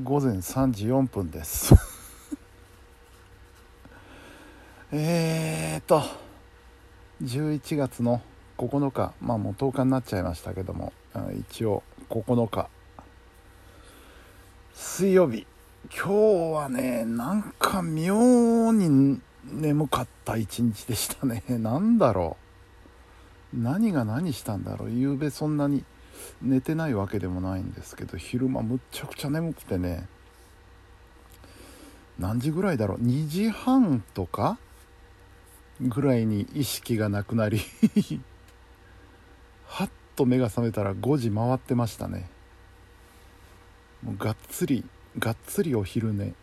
午前3時4分です。えーと11月の9日まあもう10日になっちゃいましたけども一応9日。水曜日。今日はねなんか妙に眠かった一日でしたね。何だろう。何が何したんだろう。夕べそんなに寝てないわけでもないんですけど昼間むっちゃくちゃ眠くてね何時ぐらいだろう？2時半とかぐらいに意識がなくなり はっと目が覚めたら5時回ってましたね。もうがっつりがっつりお昼寝。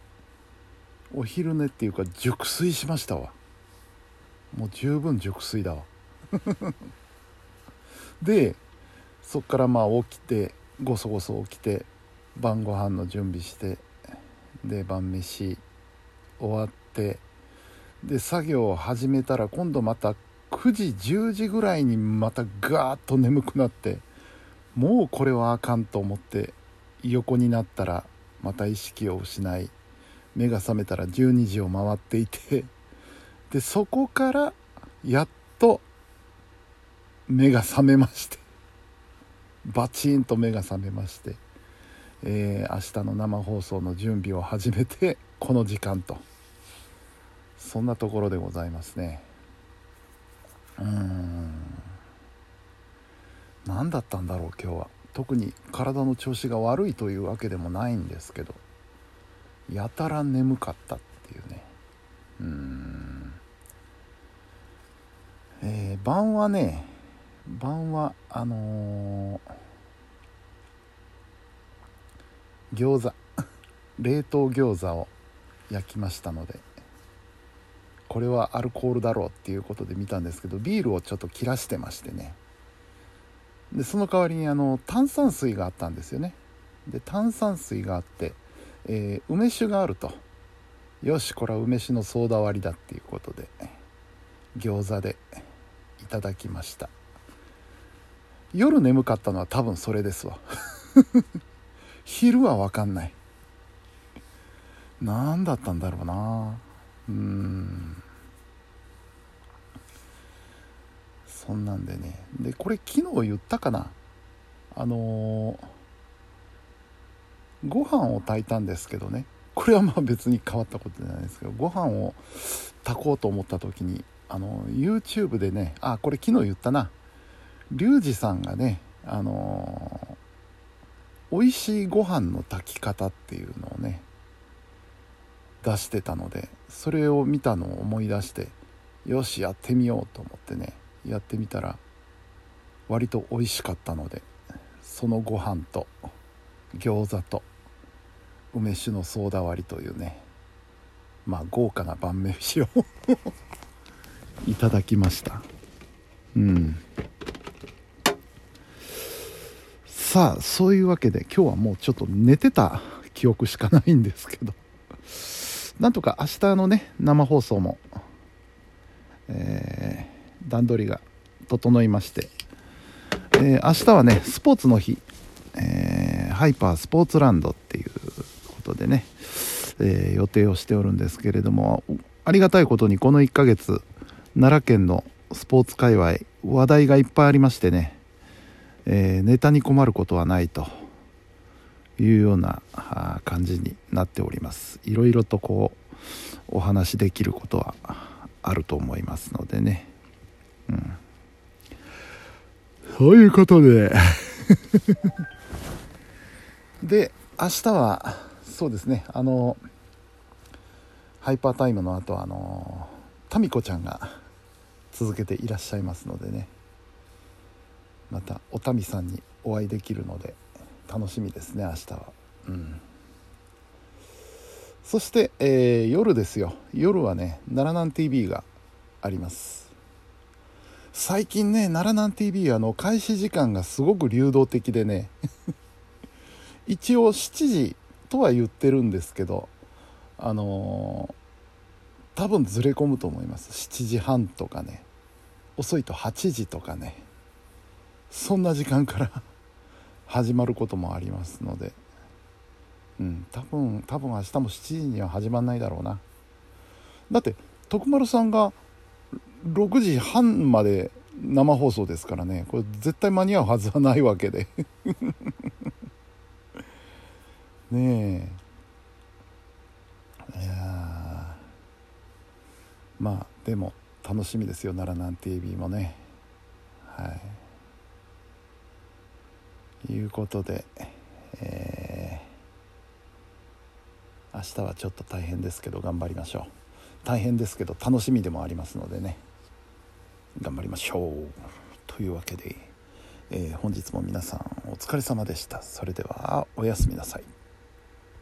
お昼寝っていうか熟睡しましたわ。もう十分熟睡だわ。でそっからまあ起きてごそごそ起きて晩ご飯の準備してで晩飯終わってで作業を始めたら今度また9時10時ぐらいにまたガーッと眠くなってもうこれはあかんと思って横になったらまた意識を失い目が覚めたら12時を回っていてでそこからやっと目が覚めまして。バチンと目が覚めまして、えー、明日の生放送の準備を始めて この時間と。そんなところでございますね。うん。何だったんだろう今日は。特に体の調子が悪いというわけでもないんですけどやたら眠かったっていうね。うん。えー、晩はね晩はあのー、餃子。冷凍餃子を焼きましたので。これはアルコールだろうっていうことで見たんですけどビールをちょっと切らしてましてね。でその代わりにあの炭酸水があったんですよね。で炭酸水があって、えー、梅酒があると。よしこれは梅酒のソーダ割りだっていうことで餃子でいただきました。夜眠かったのは多分それですわ。昼は分かんない。何だったんだろうな。うん。そんなんでね。でこれ昨日言ったかな。あのー、ご飯を炊いたんですけどね。これはまあ別に変わったことじゃないですけどご飯を炊こうと思った時にあの YouTube でねあこれ昨日言ったな。リュウジさんがねあのー、美味しいご飯の炊き方っていうのをね出してたのでそれを見たのを思い出してよしやってみようと思ってねやってみたら割と美味しかったのでそのご飯と餃子と梅酒のソーダ割りというねまあ豪華な晩飯を いただきました。うん。さあそういうわけで今日はもうちょっと寝てた記憶しかないんですけど。なんとか明日のね生放送も、えー、段取りが整いまして、えー、明日はねスポーツの日、えー、ハイパースポーツランドっていうことでね、え予定をしておるんですけれどもありがたいことにこの1ヶ月奈良県のスポーツ界隈話題がいっぱいありましてね。えー、ネタに困ることはないというような感じになっております。いろいろとこうお話できることはあると思いますのでね。うん。そういうことで。で明日はそうですね。あのハイパータイムの後あのタミコちゃんが続けていらっしゃいますのでねまたおたみさんにお会いできるので楽しみですね明日は。うん。そして、えー、夜ですよ。夜はね奈良南 TV があります。最近ね奈良南 TV あの開始時間がすごく流動的でね 一応7時とは言ってるんですけどあのー、多分ずれ込むと思います。7時半とかね遅いと8時とかね。そんな時間から始まることもありますので。うん多分多分明日も7時には始まんないだろうな。だって徳丸さんが6時半まで生放送ですからね。これ絶対間に合うはずはないわけで。ねえ。いやまあでも楽しみですよ。奈良南 TV もね。はい。いうことでえー、明日はちょっと大変ですけど頑張りましょう。大変ですけど楽しみでもありますのでね。頑張りましょう。というわけで、えー、本日も皆さんお疲れ様でした。それではおやすみなさい。